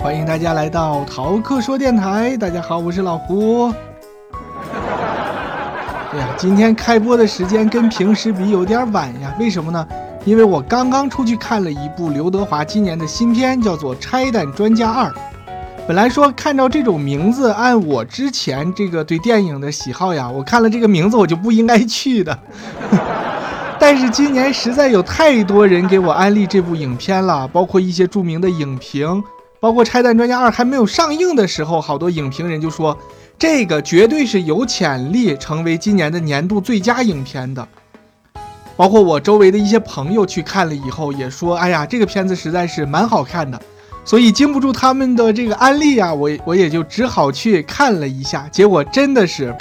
欢迎大家来到逃课说电台。大家好，我是老胡。哎呀，今天开播的时间跟平时比有点晚呀，为什么呢？因为我刚刚出去看了一部刘德华今年的新片，叫做《拆弹专家二》。本来说看到这种名字，按我之前这个对电影的喜好呀，我看了这个名字我就不应该去的。但是今年实在有太多人给我安利这部影片了，包括一些著名的影评，包括《拆弹专家二》还没有上映的时候，好多影评人就说这个绝对是有潜力成为今年的年度最佳影片的。包括我周围的一些朋友去看了以后也说，哎呀，这个片子实在是蛮好看的。所以经不住他们的这个安利啊，我我也就只好去看了一下，结果真的是。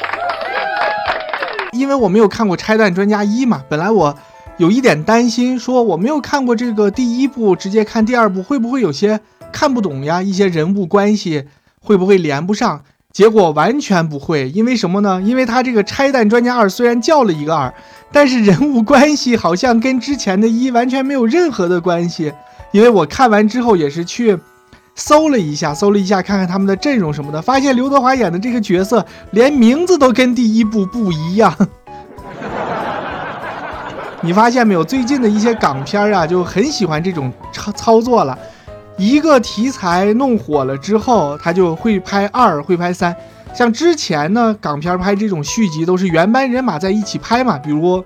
因为我没有看过《拆弹专家一》嘛，本来我有一点担心，说我没有看过这个第一部，直接看第二部会不会有些看不懂呀？一些人物关系会不会连不上？结果完全不会，因为什么呢？因为他这个《拆弹专家二》虽然叫了一个二，但是人物关系好像跟之前的一完全没有任何的关系。因为我看完之后也是去。搜了一下，搜了一下，看看他们的阵容什么的，发现刘德华演的这个角色连名字都跟第一部不一样。你发现没有？最近的一些港片啊，就很喜欢这种操操作了。一个题材弄火了之后，他就会拍二，会拍三。像之前呢，港片拍这种续集都是原班人马在一起拍嘛，比如。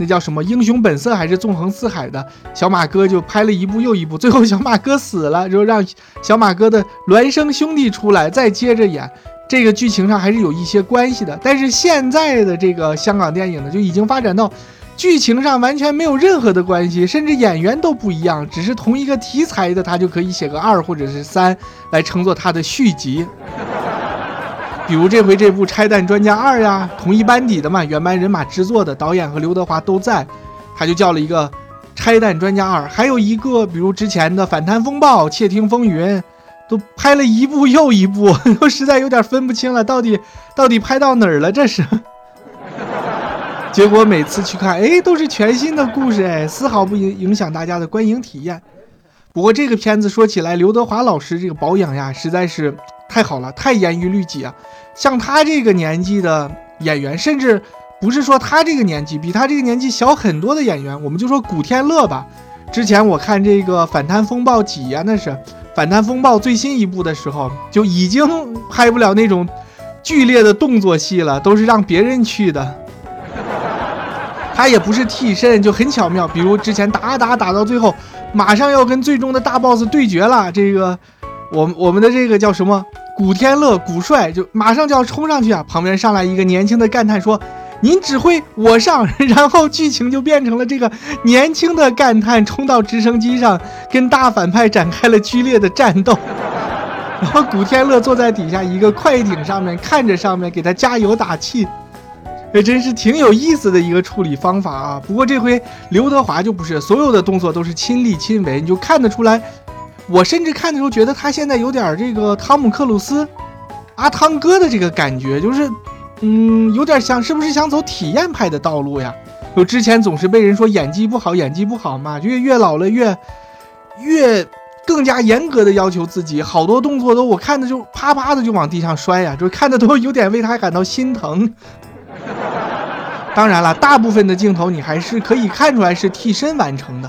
那叫什么英雄本色还是纵横四海的小马哥就拍了一部又一部，最后小马哥死了，就让小马哥的孪生兄弟出来再接着演，这个剧情上还是有一些关系的。但是现在的这个香港电影呢，就已经发展到剧情上完全没有任何的关系，甚至演员都不一样，只是同一个题材的，他就可以写个二或者是三来称作他的续集。比如这回这部《拆弹专家二》呀，同一班底的嘛，原班人马制作的，导演和刘德华都在，他就叫了一个《拆弹专家二》。还有一个，比如之前的《反贪风暴》《窃听风云》，都拍了一部又一部，都实在有点分不清了，到底到底拍到哪儿了？这是。结果每次去看，哎，都是全新的故事，哎，丝毫不影影响大家的观影体验。不过这个片子说起来，刘德华老师这个保养呀，实在是。太好了，太严于律己啊！像他这个年纪的演员，甚至不是说他这个年纪，比他这个年纪小很多的演员，我们就说古天乐吧。之前我看这个《反贪风暴》几呀？那是《反贪风暴》最新一部的时候，就已经拍不了那种剧烈的动作戏了，都是让别人去的。他也不是替身，就很巧妙。比如之前打打打到最后，马上要跟最终的大 boss 对决了，这个。我我们的这个叫什么？古天乐，古帅就马上就要冲上去啊！旁边上来一个年轻的干探说：“您指挥我上。”然后剧情就变成了这个年轻的干探冲到直升机上，跟大反派展开了剧烈的战斗。然后古天乐坐在底下一个快艇上面，看着上面给他加油打气。这真是挺有意思的一个处理方法啊！不过这回刘德华就不是，所有的动作都是亲力亲为，你就看得出来。我甚至看的时候觉得他现在有点这个汤姆克鲁斯，阿汤哥的这个感觉，就是，嗯，有点像是不是想走体验派的道路呀？就之前总是被人说演技不好，演技不好嘛，越越老了越越更加严格的要求自己，好多动作都我看的就啪啪的就往地上摔呀，就看的都有点为他感到心疼。当然了，大部分的镜头你还是可以看出来是替身完成的。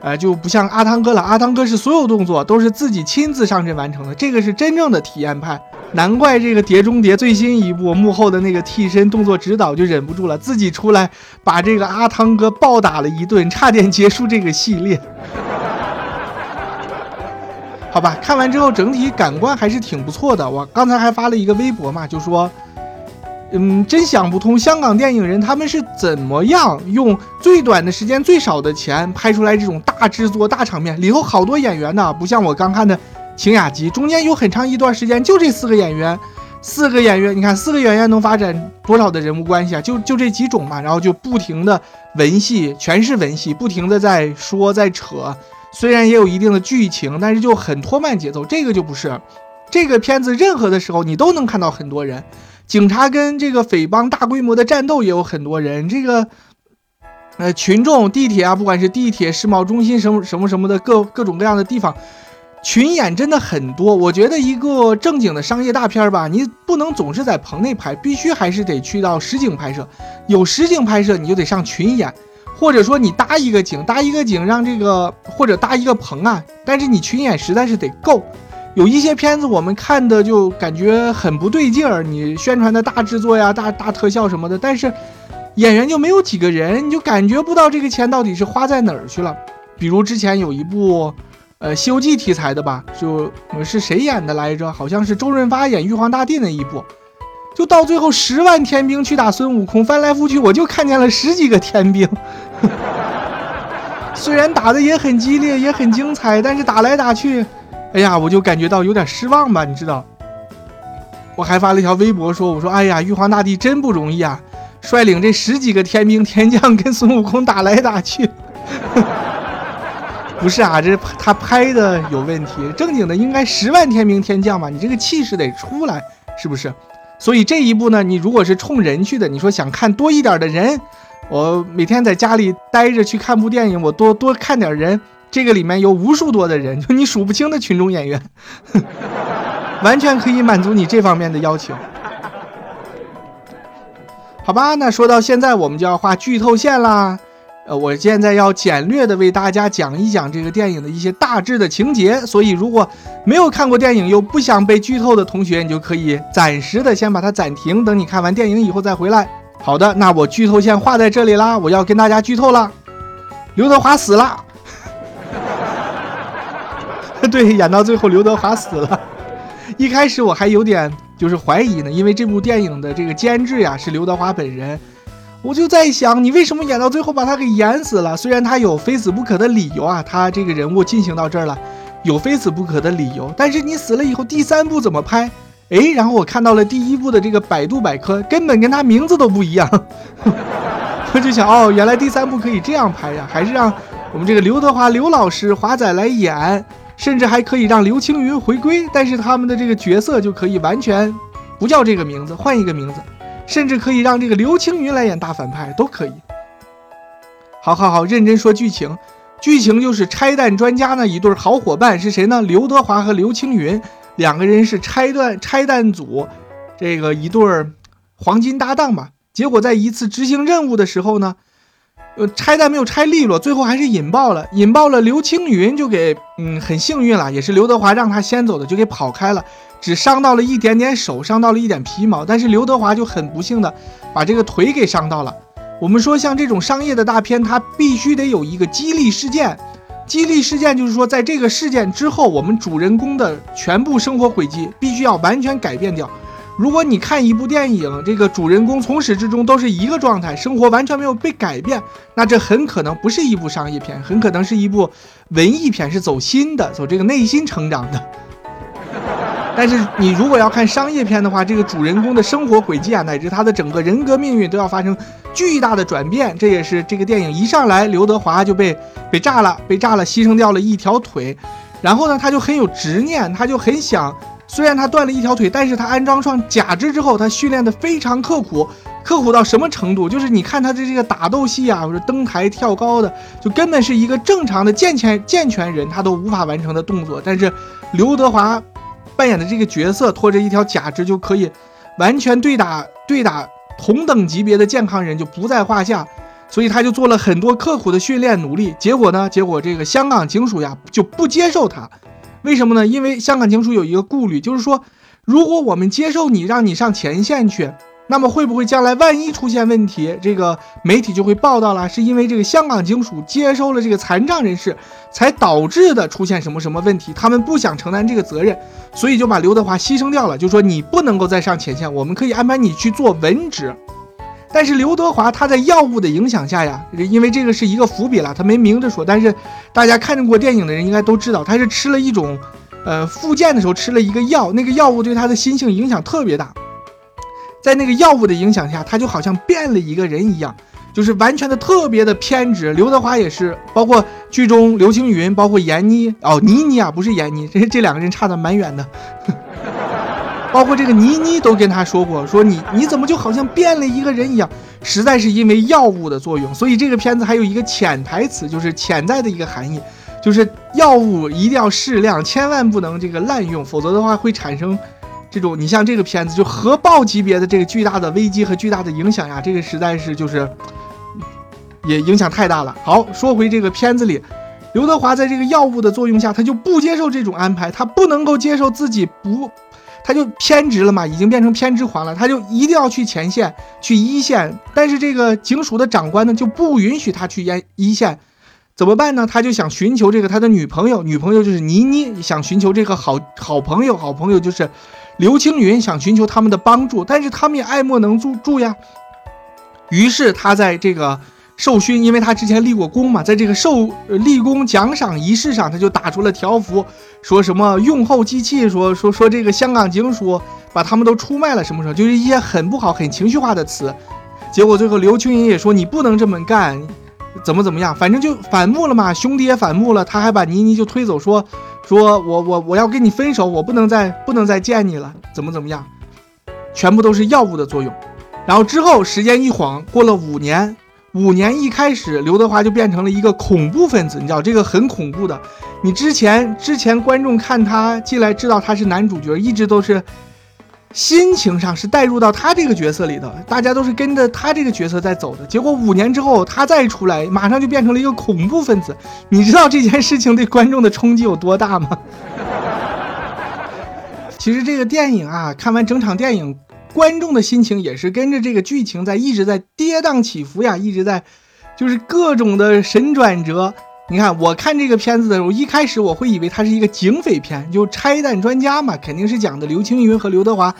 呃，就不像阿汤哥了。阿汤哥是所有动作都是自己亲自上阵完成的，这个是真正的体验派。难怪这个《碟中谍》最新一部幕后的那个替身动作指导就忍不住了，自己出来把这个阿汤哥暴打了一顿，差点结束这个系列。好吧，看完之后整体感官还是挺不错的。我刚才还发了一个微博嘛，就说。嗯，真想不通，香港电影人他们是怎么样用最短的时间、最少的钱拍出来这种大制作、大场面？里头好多演员呢，不像我刚看的《晴雅集》，中间有很长一段时间就这四个演员，四个演员，你看四个演员能发展多少的人物关系啊？就就这几种嘛，然后就不停的文戏，全是文戏，不停的在说在扯，虽然也有一定的剧情，但是就很拖慢节奏。这个就不是，这个片子任何的时候你都能看到很多人。警察跟这个匪帮大规模的战斗也有很多人，这个，呃，群众地铁啊，不管是地铁、世贸中心什么什么什么的各各种各样的地方，群演真的很多。我觉得一个正经的商业大片吧，你不能总是在棚内拍，必须还是得去到实景拍摄。有实景拍摄，你就得上群演，或者说你搭一个景，搭一个景让这个或者搭一个棚啊。但是你群演实在是得够。有一些片子我们看的就感觉很不对劲儿，你宣传的大制作呀、大大特效什么的，但是演员就没有几个人，你就感觉不到这个钱到底是花在哪儿去了。比如之前有一部，呃，《西游记》题材的吧，就是谁演的来着？好像是周润发演玉皇大帝那一部，就到最后十万天兵去打孙悟空，翻来覆去我就看见了十几个天兵，虽然打的也很激烈，也很精彩，但是打来打去。哎呀，我就感觉到有点失望吧，你知道？我还发了一条微博说：“我说，哎呀，玉皇大帝真不容易啊，率领这十几个天兵天将跟孙悟空打来打去。”不是啊，这他拍的有问题，正经的应该十万天兵天将嘛，你这个气势得出来，是不是？所以这一部呢，你如果是冲人去的，你说想看多一点的人，我每天在家里待着去看部电影，我多多看点人。这个里面有无数多的人，就你数不清的群众演员，完全可以满足你这方面的要求。好吧，那说到现在，我们就要画剧透线啦。呃，我现在要简略的为大家讲一讲这个电影的一些大致的情节。所以，如果没有看过电影又不想被剧透的同学，你就可以暂时的先把它暂停，等你看完电影以后再回来。好的，那我剧透线画在这里啦，我要跟大家剧透了，刘德华死了。对，演到最后刘德华死了。一开始我还有点就是怀疑呢，因为这部电影的这个监制呀是刘德华本人，我就在想，你为什么演到最后把他给演死了？虽然他有非死不可的理由啊，他这个人物进行到这儿了，有非死不可的理由。但是你死了以后，第三部怎么拍？哎，然后我看到了第一部的这个百度百科，根本跟他名字都不一样。我就想，哦，原来第三部可以这样拍呀，还是让我们这个刘德华刘老师华仔来演。甚至还可以让刘青云回归，但是他们的这个角色就可以完全不叫这个名字，换一个名字，甚至可以让这个刘青云来演大反派都可以。好好好，认真说剧情，剧情就是拆弹专家呢一对好伙伴是谁呢？刘德华和刘青云两个人是拆弹拆弹组，这个一对黄金搭档吧。结果在一次执行任务的时候呢。呃，拆弹没有拆利落，最后还是引爆了。引爆了，刘青云就给，嗯，很幸运了，也是刘德华让他先走的，就给跑开了，只伤到了一点点手，伤到了一点皮毛。但是刘德华就很不幸的把这个腿给伤到了。我们说，像这种商业的大片，它必须得有一个激励事件。激励事件就是说，在这个事件之后，我们主人公的全部生活轨迹必须要完全改变掉。如果你看一部电影，这个主人公从始至终都是一个状态，生活完全没有被改变，那这很可能不是一部商业片，很可能是一部文艺片，是走心的，走这个内心成长的。但是你如果要看商业片的话，这个主人公的生活轨迹啊，乃至他的整个人格命运都要发生巨大的转变。这也是这个电影一上来，刘德华就被被炸了，被炸了，牺牲掉了一条腿，然后呢，他就很有执念，他就很想。虽然他断了一条腿，但是他安装上假肢之后，他训练的非常刻苦，刻苦到什么程度？就是你看他的这个打斗戏啊，或者登台跳高的，就根本是一个正常的健全健全人他都无法完成的动作。但是刘德华扮演的这个角色，拖着一条假肢就可以完全对打对打同等级别的健康人就不在话下，所以他就做了很多刻苦的训练努力。结果呢？结果这个香港警署呀就不接受他。为什么呢？因为香港警署有一个顾虑，就是说，如果我们接受你，让你上前线去，那么会不会将来万一出现问题，这个媒体就会报道了，是因为这个香港警署接收了这个残障人士，才导致的出现什么什么问题，他们不想承担这个责任，所以就把刘德华牺牲掉了，就说你不能够再上前线，我们可以安排你去做文职。但是刘德华他在药物的影响下呀，因为这个是一个伏笔了，他没明着说。但是大家看过电影的人应该都知道，他是吃了一种，呃，复健的时候吃了一个药，那个药物对他的心性影响特别大。在那个药物的影响下，他就好像变了一个人一样，就是完全的特别的偏执。刘德华也是，包括剧中刘青云，包括闫妮，哦，倪妮啊，不是闫妮，这这两个人差的蛮远的。包括这个倪妮都跟他说过，说你你怎么就好像变了一个人一样，实在是因为药物的作用。所以这个片子还有一个潜台词，就是潜在的一个含义，就是药物一定要适量，千万不能这个滥用，否则的话会产生这种你像这个片子就核爆级别的这个巨大的危机和巨大的影响呀，这个实在是就是也影响太大了。好，说回这个片子里，刘德华在这个药物的作用下，他就不接受这种安排，他不能够接受自己不。他就偏执了嘛，已经变成偏执狂了。他就一定要去前线，去一线。但是这个警署的长官呢，就不允许他去一一线，怎么办呢？他就想寻求这个他的女朋友，女朋友就是倪妮，想寻求这个好好朋友，好朋友就是刘青云，想寻求他们的帮助。但是他们也爱莫能助助呀。于是他在这个。授勋，因为他之前立过功嘛，在这个授立功奖赏仪式上，他就打出了条幅，说什么用后机器，说说说这个香港警署把他们都出卖了，什么什么，就是一些很不好、很情绪化的词。结果最后刘青云也说你不能这么干，怎么怎么样，反正就反目了嘛，兄弟也反目了，他还把倪妮就推走，说说我我我要跟你分手，我不能再不能再见你了，怎么怎么样，全部都是药物的作用。然后之后时间一晃过了五年。五年一开始，刘德华就变成了一个恐怖分子，你知道这个很恐怖的。你之前之前观众看他进来，知道他是男主角，一直都是心情上是带入到他这个角色里的，大家都是跟着他这个角色在走的。结果五年之后，他再出来，马上就变成了一个恐怖分子。你知道这件事情对观众的冲击有多大吗？其实这个电影啊，看完整场电影。观众的心情也是跟着这个剧情在一直在跌宕起伏呀，一直在就是各种的神转折。你看，我看这个片子的时候，一开始我会以为它是一个警匪片，就拆弹专家嘛，肯定是讲的刘青云和刘德华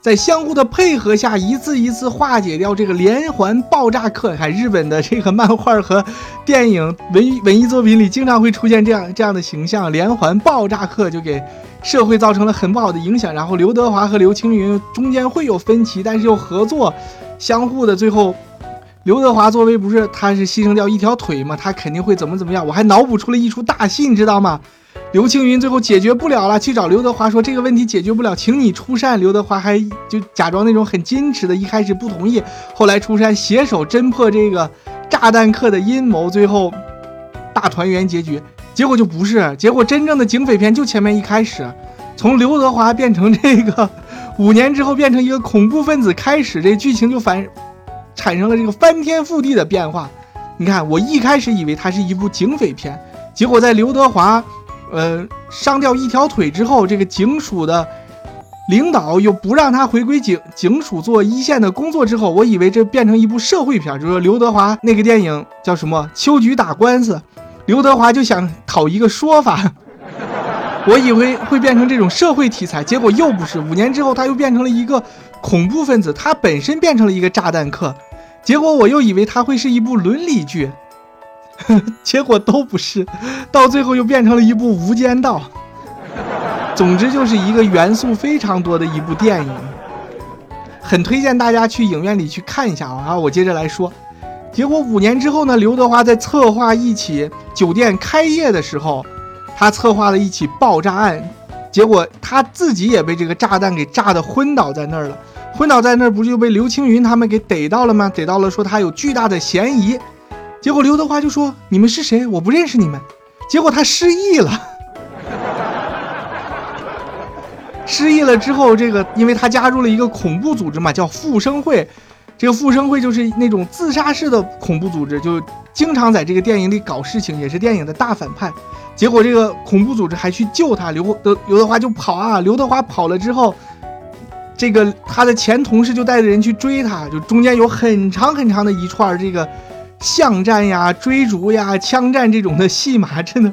在相互的配合下，一次一次化解掉这个连环爆炸客。看日本的这个漫画和电影文文艺作品里，经常会出现这样这样的形象，连环爆炸客就给。社会造成了很不好的影响，然后刘德华和刘青云中间会有分歧，但是又合作，相互的。最后，刘德华作为不是他是牺牲掉一条腿嘛，他肯定会怎么怎么样。我还脑补出了一出大戏，你知道吗？刘青云最后解决不了了，去找刘德华说这个问题解决不了，请你出山。刘德华还就假装那种很矜持的，一开始不同意，后来出山携手侦破这个炸弹客的阴谋，最后大团圆结局。结果就不是，结果真正的警匪片就前面一开始，从刘德华变成这个 五年之后变成一个恐怖分子开始，这剧情就反产生了这个翻天覆地的变化。你看，我一开始以为它是一部警匪片，结果在刘德华呃伤掉一条腿之后，这个警署的领导又不让他回归警警署做一线的工作之后，我以为这变成一部社会片，就是说刘德华那个电影叫什么《秋菊打官司》。刘德华就想讨一个说法，我以为会变成这种社会题材，结果又不是。五年之后，他又变成了一个恐怖分子，他本身变成了一个炸弹客，结果我又以为他会是一部伦理剧，呵 结果都不是，到最后又变成了一部《无间道》。总之就是一个元素非常多的一部电影，很推荐大家去影院里去看一下啊！我接着来说。结果五年之后呢？刘德华在策划一起酒店开业的时候，他策划了一起爆炸案，结果他自己也被这个炸弹给炸得昏倒在那儿了。昏倒在那儿，不就被刘青云他们给逮到了吗？逮到了，说他有巨大的嫌疑。结果刘德华就说：“你们是谁？我不认识你们。”结果他失忆了。失忆了之后，这个因为他加入了一个恐怖组织嘛，叫复生会。这个复生会就是那种自杀式的恐怖组织，就经常在这个电影里搞事情，也是电影的大反派。结果这个恐怖组织还去救他，刘德刘德华就跑啊！刘德华跑了之后，这个他的前同事就带着人去追他，就中间有很长很长的一串这个巷战呀、追逐呀、枪战这种的戏码，真的，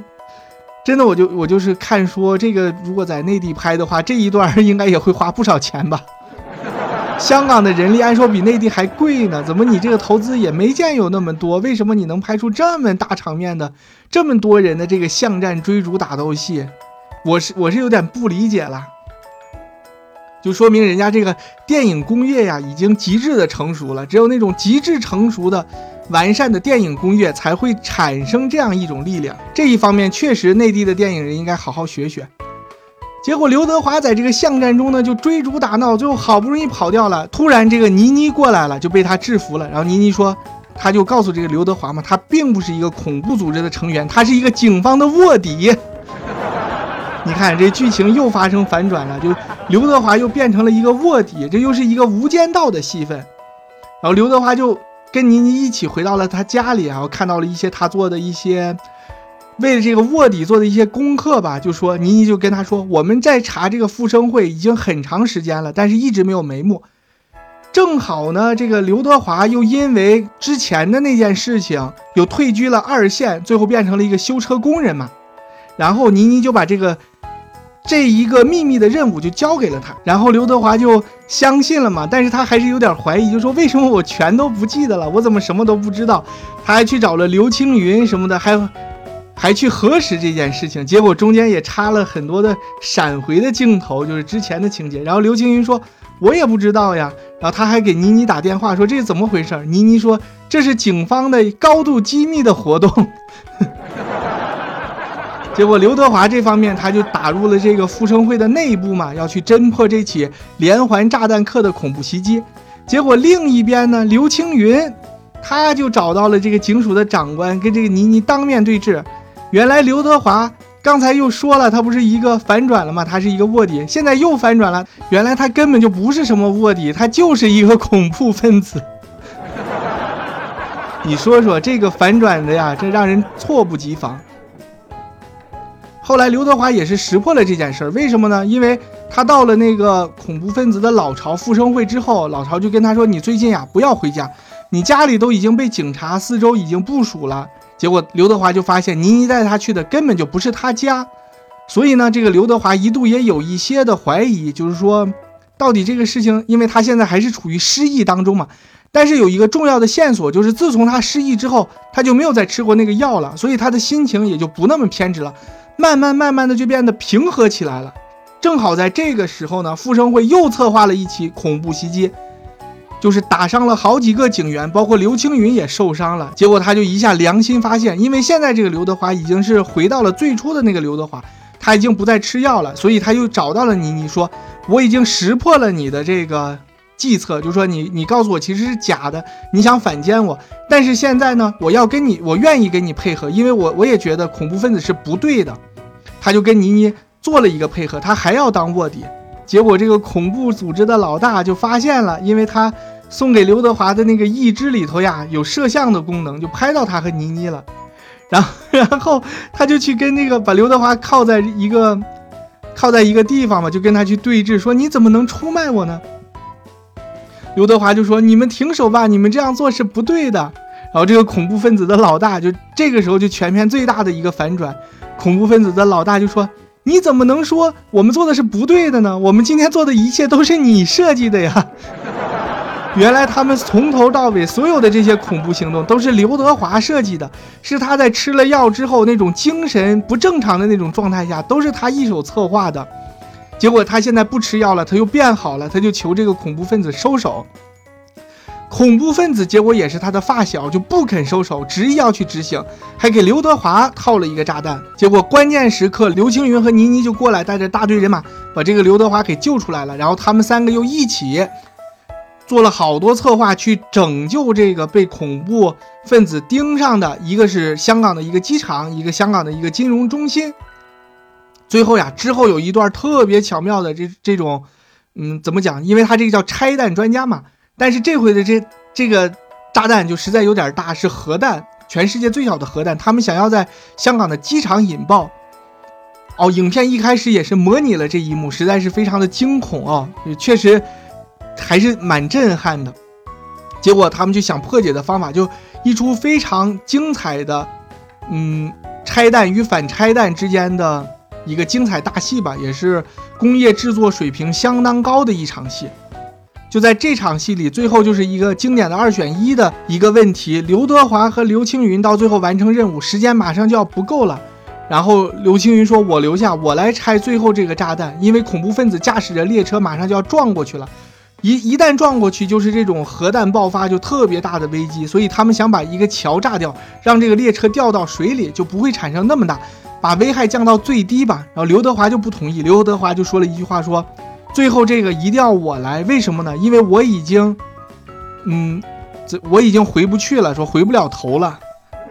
真的，我就我就是看说这个如果在内地拍的话，这一段应该也会花不少钱吧。香港的人力按说比内地还贵呢，怎么你这个投资也没见有那么多？为什么你能拍出这么大场面的、这么多人的这个巷战追逐打斗戏？我是我是有点不理解了，就说明人家这个电影工业呀已经极致的成熟了。只有那种极致成熟的、完善的电影工业才会产生这样一种力量。这一方面确实内地的电影人应该好好学学。结果刘德华在这个巷战中呢，就追逐打闹，最后好不容易跑掉了。突然这个倪妮过来了，就被他制服了。然后倪妮说：“他就告诉这个刘德华嘛，他并不是一个恐怖组织的成员，他是一个警方的卧底。你看这剧情又发生反转了，就刘德华又变成了一个卧底，这又是一个无间道的戏份。然后刘德华就跟倪妮一起回到了他家里，然后看到了一些他做的一些为了这个卧底做的一些功课吧，就说倪妮就跟他说，我们在查这个复生会已经很长时间了，但是一直没有眉目。正好呢，这个刘德华又因为之前的那件事情，又退居了二线，最后变成了一个修车工人嘛。然后倪妮就把这个这一个秘密的任务就交给了他，然后刘德华就相信了嘛。但是他还是有点怀疑，就说为什么我全都不记得了，我怎么什么都不知道？他还去找了刘青云什么的，还有还去核实这件事情。结果中间也插了很多的闪回的镜头，就是之前的情节。然后刘青云说。我也不知道呀，然后他还给倪妮打电话说这是怎么回事？倪妮说这是警方的高度机密的活动。结果刘德华这方面他就打入了这个复生会的内部嘛，要去侦破这起连环炸弹客的恐怖袭击。结果另一边呢，刘青云他就找到了这个警署的长官，跟这个倪妮当面对质。原来刘德华。刚才又说了，他不是一个反转了吗？他是一个卧底，现在又反转了。原来他根本就不是什么卧底，他就是一个恐怖分子。你说说这个反转的呀，这让人措不及防。后来刘德华也是识破了这件事儿，为什么呢？因为他到了那个恐怖分子的老巢复生会之后，老巢就跟他说：“你最近呀，不要回家，你家里都已经被警察四周已经部署了。”结果刘德华就发现倪妮带他去的根本就不是他家，所以呢，这个刘德华一度也有一些的怀疑，就是说，到底这个事情，因为他现在还是处于失忆当中嘛。但是有一个重要的线索，就是自从他失忆之后，他就没有再吃过那个药了，所以他的心情也就不那么偏执了，慢慢慢慢的就变得平和起来了。正好在这个时候呢，复生会又策划了一起恐怖袭击。就是打伤了好几个警员，包括刘青云也受伤了。结果他就一下良心发现，因为现在这个刘德华已经是回到了最初的那个刘德华，他已经不再吃药了，所以他又找到了你。你说我已经识破了你的这个计策，就说你你告诉我其实是假的，你想反间我。但是现在呢，我要跟你，我愿意跟你配合，因为我我也觉得恐怖分子是不对的。他就跟倪妮做了一个配合，他还要当卧底。结果这个恐怖组织的老大就发现了，因为他。送给刘德华的那个义肢里头呀，有摄像的功能，就拍到他和倪妮了。然后，然后他就去跟那个把刘德华靠在一个靠在一个地方嘛，就跟他去对峙，说你怎么能出卖我呢？刘德华就说：“你们停手吧，你们这样做是不对的。”然后这个恐怖分子的老大就这个时候就全片最大的一个反转，恐怖分子的老大就说：“你怎么能说我们做的是不对的呢？我们今天做的一切都是你设计的呀！” 原来他们从头到尾所有的这些恐怖行动都是刘德华设计的，是他在吃了药之后那种精神不正常的那种状态下，都是他一手策划的。结果他现在不吃药了，他又变好了，他就求这个恐怖分子收手。恐怖分子结果也是他的发小，就不肯收手，执意要去执行，还给刘德华套了一个炸弹。结果关键时刻，刘青云和倪妮就过来，带着大队人马把这个刘德华给救出来了。然后他们三个又一起。做了好多策划去拯救这个被恐怖分子盯上的，一个是香港的一个机场，一个香港的一个金融中心。最后呀，之后有一段特别巧妙的这这种，嗯，怎么讲？因为他这个叫拆弹专家嘛。但是这回的这这个炸弹就实在有点大，是核弹，全世界最小的核弹。他们想要在香港的机场引爆。哦，影片一开始也是模拟了这一幕，实在是非常的惊恐啊，确实。还是蛮震撼的，结果他们就想破解的方法，就一出非常精彩的，嗯，拆弹与反拆弹之间的一个精彩大戏吧，也是工业制作水平相当高的一场戏。就在这场戏里，最后就是一个经典的二选一的一个问题：刘德华和刘青云到最后完成任务，时间马上就要不够了。然后刘青云说：“我留下，我来拆最后这个炸弹，因为恐怖分子驾驶着列车马上就要撞过去了。”一一旦撞过去，就是这种核弹爆发，就特别大的危机。所以他们想把一个桥炸掉，让这个列车掉到水里，就不会产生那么大，把危害降到最低吧。然后刘德华就不同意，刘德华就说了一句话，说：“最后这个一定要我来，为什么呢？因为我已经，嗯，这我已经回不去了，说回不了头了。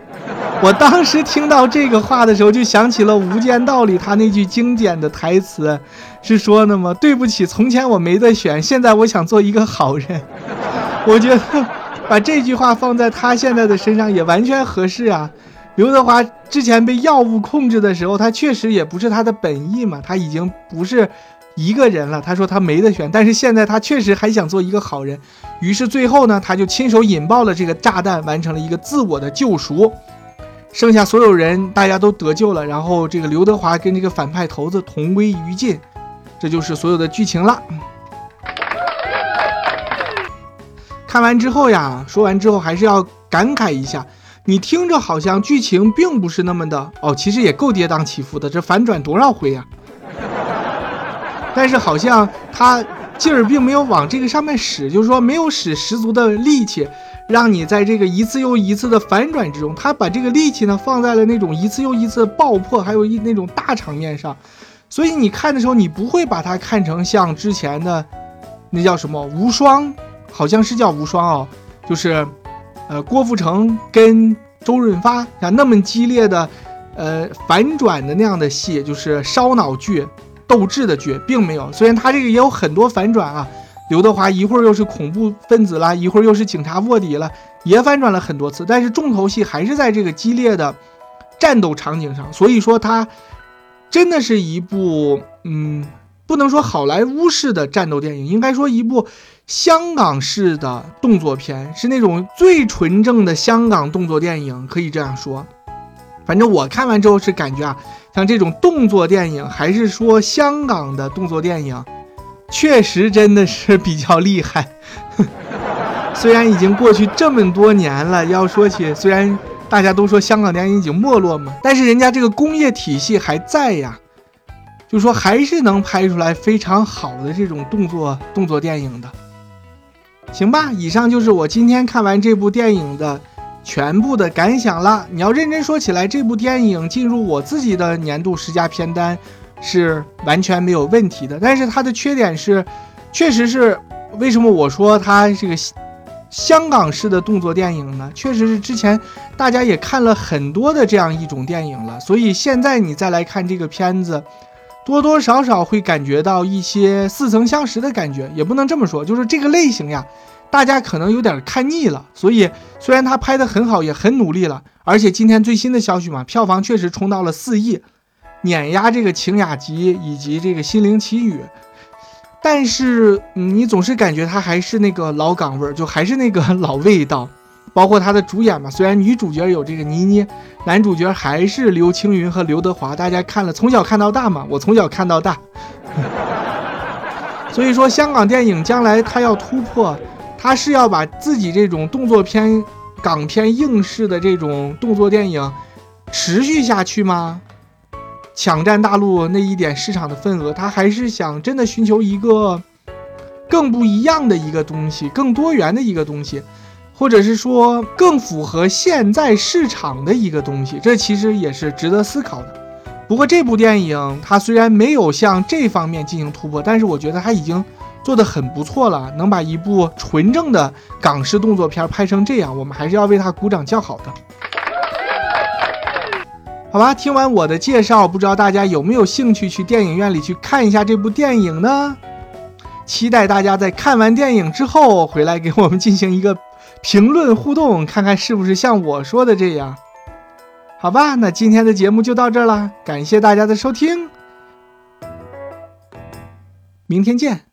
我当时听到这个话的时候，就想起了《无间道》里他那句经典的台词，是说的吗？对不起，从前我没得选，现在我想做一个好人。我觉得把这句话放在他现在的身上也完全合适啊。刘德华之前被药物控制的时候，他确实也不是他的本意嘛，他已经不是一个人了。他说他没得选，但是现在他确实还想做一个好人，于是最后呢，他就亲手引爆了这个炸弹，完成了一个自我的救赎。剩下所有人，大家都得救了，然后这个刘德华跟这个反派头子同归于尽，这就是所有的剧情了。看完之后呀，说完之后还是要感慨一下，你听着好像剧情并不是那么的哦，其实也够跌宕起伏的，这反转多少回呀？但是好像他劲儿并没有往这个上面使，就是说没有使十足的力气。让你在这个一次又一次的反转之中，他把这个力气呢放在了那种一次又一次爆破，还有一那种大场面上，所以你看的时候，你不会把它看成像之前的那叫什么无双，好像是叫无双哦，就是呃郭富城跟周润发像那么激烈的呃反转的那样的戏，就是烧脑剧、斗智的剧，并没有。虽然他这个也有很多反转啊。刘德华一会儿又是恐怖分子啦，一会儿又是警察卧底了，也反转了很多次，但是重头戏还是在这个激烈的战斗场景上。所以说，它真的是一部，嗯，不能说好莱坞式的战斗电影，应该说一部香港式的动作片，是那种最纯正的香港动作电影，可以这样说。反正我看完之后是感觉啊，像这种动作电影，还是说香港的动作电影。确实真的是比较厉害，虽然已经过去这么多年了。要说起，虽然大家都说香港电影已经没落嘛，但是人家这个工业体系还在呀，就说还是能拍出来非常好的这种动作动作电影的。行吧，以上就是我今天看完这部电影的全部的感想了。你要认真说起来，这部电影进入我自己的年度十佳片单。是完全没有问题的，但是它的缺点是，确实是为什么我说它这个香港式的动作电影呢？确实是之前大家也看了很多的这样一种电影了，所以现在你再来看这个片子，多多少少会感觉到一些似曾相识的感觉，也不能这么说，就是这个类型呀，大家可能有点看腻了。所以虽然他拍的很好，也很努力了，而且今天最新的消息嘛，票房确实冲到了四亿。碾压这个《晴雅集》以及这个《心灵奇旅》，但是你总是感觉他还是那个老岗位，就还是那个老味道。包括它的主演嘛，虽然女主角有这个倪妮，男主角还是刘青云和刘德华。大家看了从小看到大嘛，我从小看到大。所以说，香港电影将来它要突破，它是要把自己这种动作片、港片硬式的这种动作电影持续下去吗？抢占大陆那一点市场的份额，他还是想真的寻求一个更不一样的一个东西，更多元的一个东西，或者是说更符合现在市场的一个东西，这其实也是值得思考的。不过这部电影它虽然没有向这方面进行突破，但是我觉得它已经做得很不错了，能把一部纯正的港式动作片拍成这样，我们还是要为他鼓掌叫好的。好吧，听完我的介绍，不知道大家有没有兴趣去电影院里去看一下这部电影呢？期待大家在看完电影之后回来给我们进行一个评论互动，看看是不是像我说的这样。好吧，那今天的节目就到这儿了，感谢大家的收听，明天见。